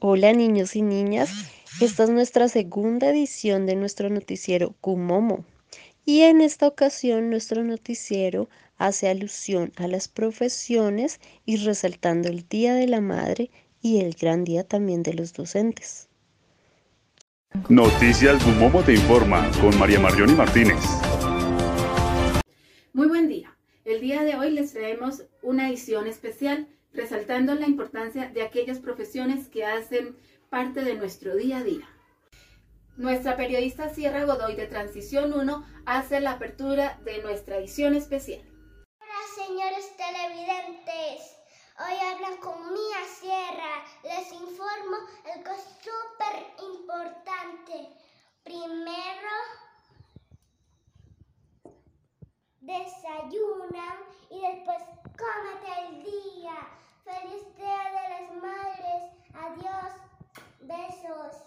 Hola niños y niñas, esta es nuestra segunda edición de nuestro noticiero Kumomo. Y en esta ocasión nuestro noticiero hace alusión a las profesiones y resaltando el Día de la Madre y el gran día también de los docentes. Noticias Kumomo te informa con María Marioni Martínez. Muy buen día. El día de hoy les traemos una edición especial resaltando la importancia de aquellas profesiones que hacen parte de nuestro día a día. Nuestra periodista Sierra Godoy de Transición 1 hace la apertura de nuestra edición especial. Hola señores televidentes, hoy hablan con Mía Sierra. Les informo algo súper importante. Primero, desayunan y después cómete el día. Feliz Día de las Madres. Adiós. Besos.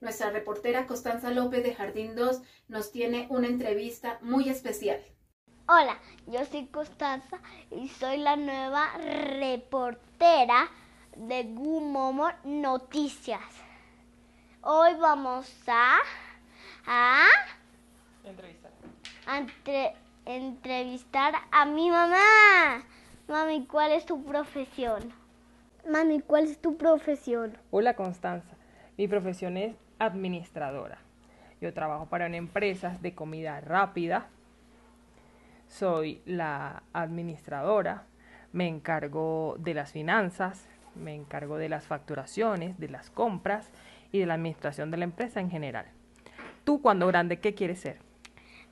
Nuestra reportera Constanza López de Jardín 2 nos tiene una entrevista muy especial. Hola, yo soy Constanza y soy la nueva reportera de Gumomo Noticias. Hoy vamos a, a Entrevistar. a entre- entrevistar a mi mamá. Mami, ¿cuál es tu profesión? Mami, ¿cuál es tu profesión? Hola Constanza, mi profesión es administradora. Yo trabajo para una empresa de comida rápida. Soy la administradora, me encargo de las finanzas, me encargo de las facturaciones, de las compras y de la administración de la empresa en general. Tú cuando grande, ¿qué quieres ser?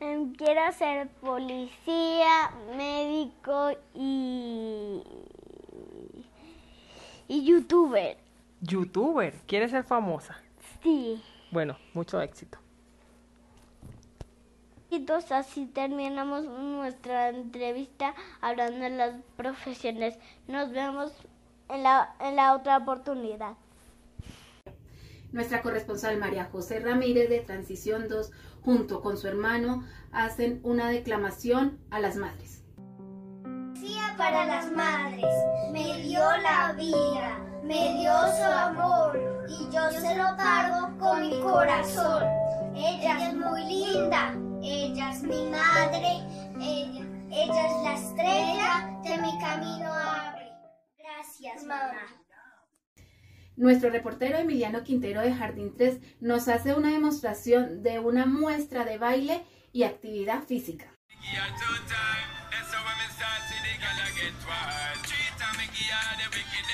Em, Quiero ser policía, médico y. y youtuber. Youtuber, ¿quieres ser famosa? Sí. Bueno, mucho éxito. Y entonces así terminamos nuestra entrevista hablando de las profesiones. Nos vemos en la, en la otra oportunidad. Nuestra corresponsal María José Ramírez de Transición 2 junto con su hermano hacen una declamación a las madres. Para las madres, me dio la vida, me dio su amor y yo se lo pago con mi corazón. Ella es muy linda, ella es mi madre, ella, ella es la estrella de mi camino abre. Gracias, mamá. Nuestro reportero Emiliano Quintero de Jardín 3 nos hace una demostración de una muestra de baile y actividad física. Cheat and make the wicked.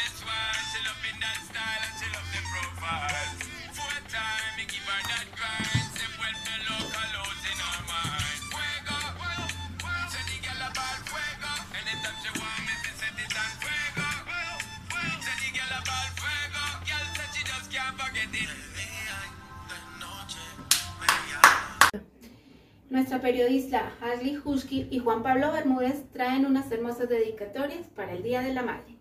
Nuestra periodista Ashley Husky y Juan Pablo Bermúdez traen unas hermosas dedicatorias para el Día de la Madre.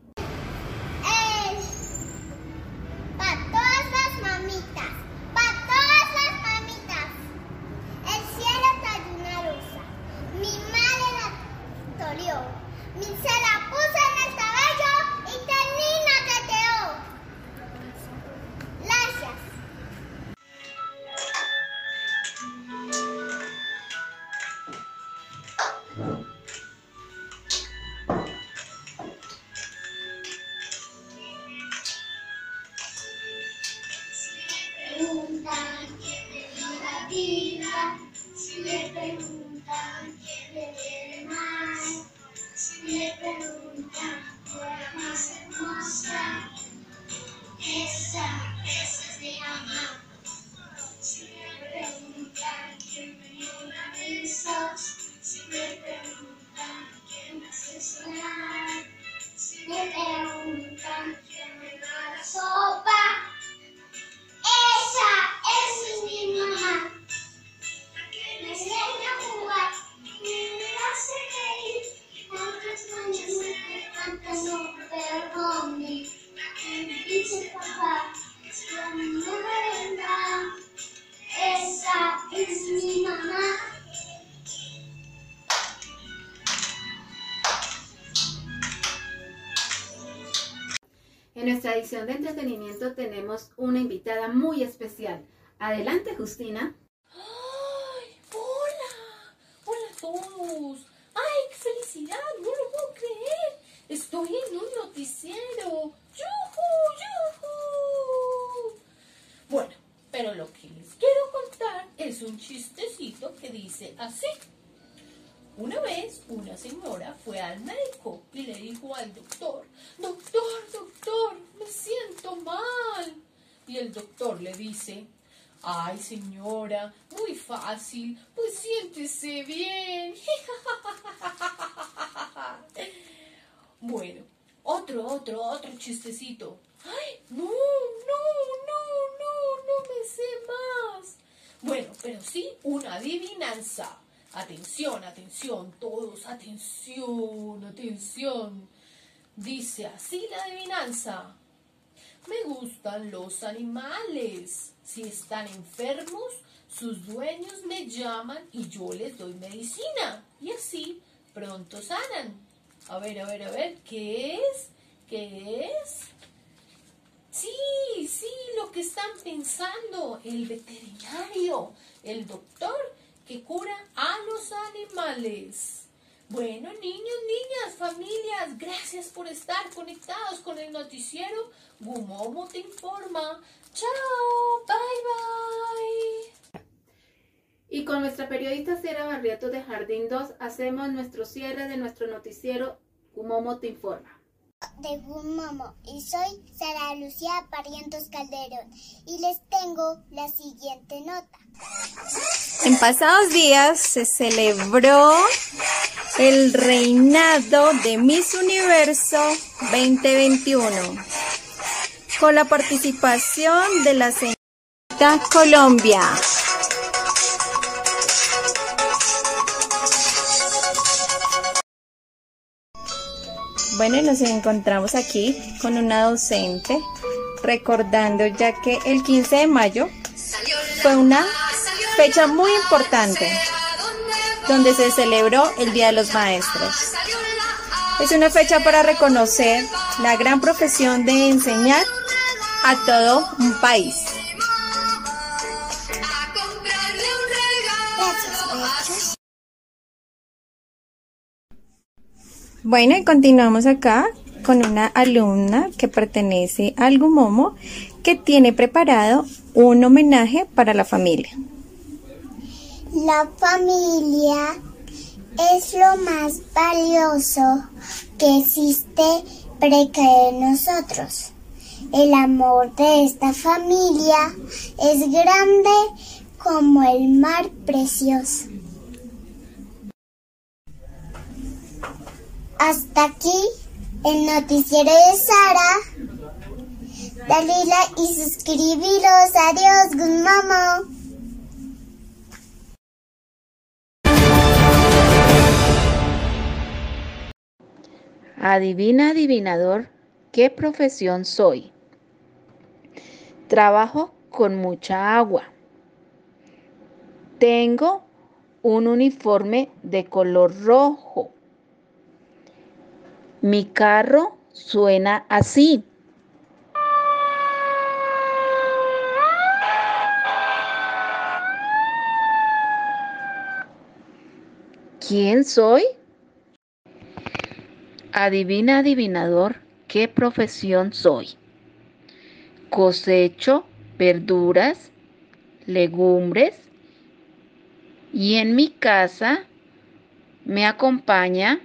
Nuestra edición de entretenimiento tenemos una invitada muy especial. Adelante, Justina. ¡Ay! ¡Hola! ¡Hola a todos! ¡Ay, qué felicidad! ¡No lo puedo creer! Estoy en un noticiero. ¡Yujú! ¡Yujú! Bueno, pero lo que les quiero contar es un chistecito que dice así. Una vez una señora fue al médico y le dijo al doctor, doctor, doctor, siento mal. Y el doctor le dice, ay señora, muy fácil, pues siéntese bien. bueno, otro, otro, otro chistecito. Ay, no, no, no, no, no me sé más. Bueno, pero sí una adivinanza. Atención, atención, todos, atención, atención. Dice así la adivinanza. Me gustan los animales. Si están enfermos, sus dueños me llaman y yo les doy medicina. Y así pronto sanan. A ver, a ver, a ver, ¿qué es? ¿Qué es? Sí, sí, lo que están pensando, el veterinario, el doctor que cura a los animales. Bueno, niños, niñas, familias, gracias por estar conectados con el noticiero. Gumomo te informa. Chao, bye bye. Y con nuestra periodista Sierra Barriatos de Jardín 2 hacemos nuestro cierre de nuestro noticiero Gumomo te informa de Gumomo y soy Sara Lucía Parientos Calderón y les tengo la siguiente nota. En pasados días se celebró el reinado de Miss Universo 2021 con la participación de la señorita Colombia. Bueno, nos encontramos aquí con una docente recordando ya que el 15 de mayo fue una fecha muy importante donde se celebró el Día de los Maestros. Es una fecha para reconocer la gran profesión de enseñar a todo un país. Bueno, y continuamos acá con una alumna que pertenece al Gumomo que tiene preparado un homenaje para la familia. La familia es lo más valioso que existe para nosotros. El amor de esta familia es grande como el mar precioso. Hasta aquí el noticiero de Sara. Dalila y suscribiros. Adiós, good mama. Adivina, adivinador, ¿qué profesión soy? Trabajo con mucha agua. Tengo un uniforme de color rojo. Mi carro suena así. ¿Quién soy? Adivina, adivinador, ¿qué profesión soy? Cosecho verduras, legumbres y en mi casa me acompaña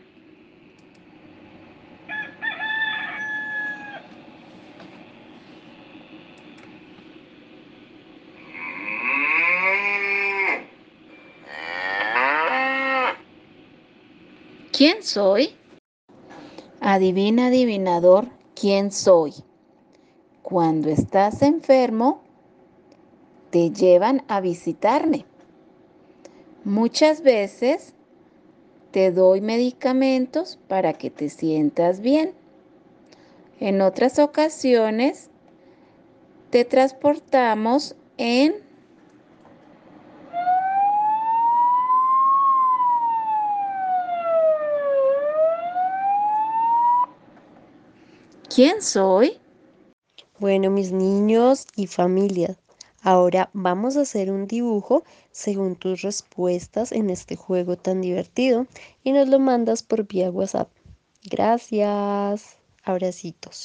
¿Quién soy? Adivina, adivinador, ¿quién soy? Cuando estás enfermo, te llevan a visitarme. Muchas veces te doy medicamentos para que te sientas bien. En otras ocasiones, te transportamos en ¿Quién soy? Bueno, mis niños y familia, ahora vamos a hacer un dibujo según tus respuestas en este juego tan divertido y nos lo mandas por vía WhatsApp. Gracias. Abracitos.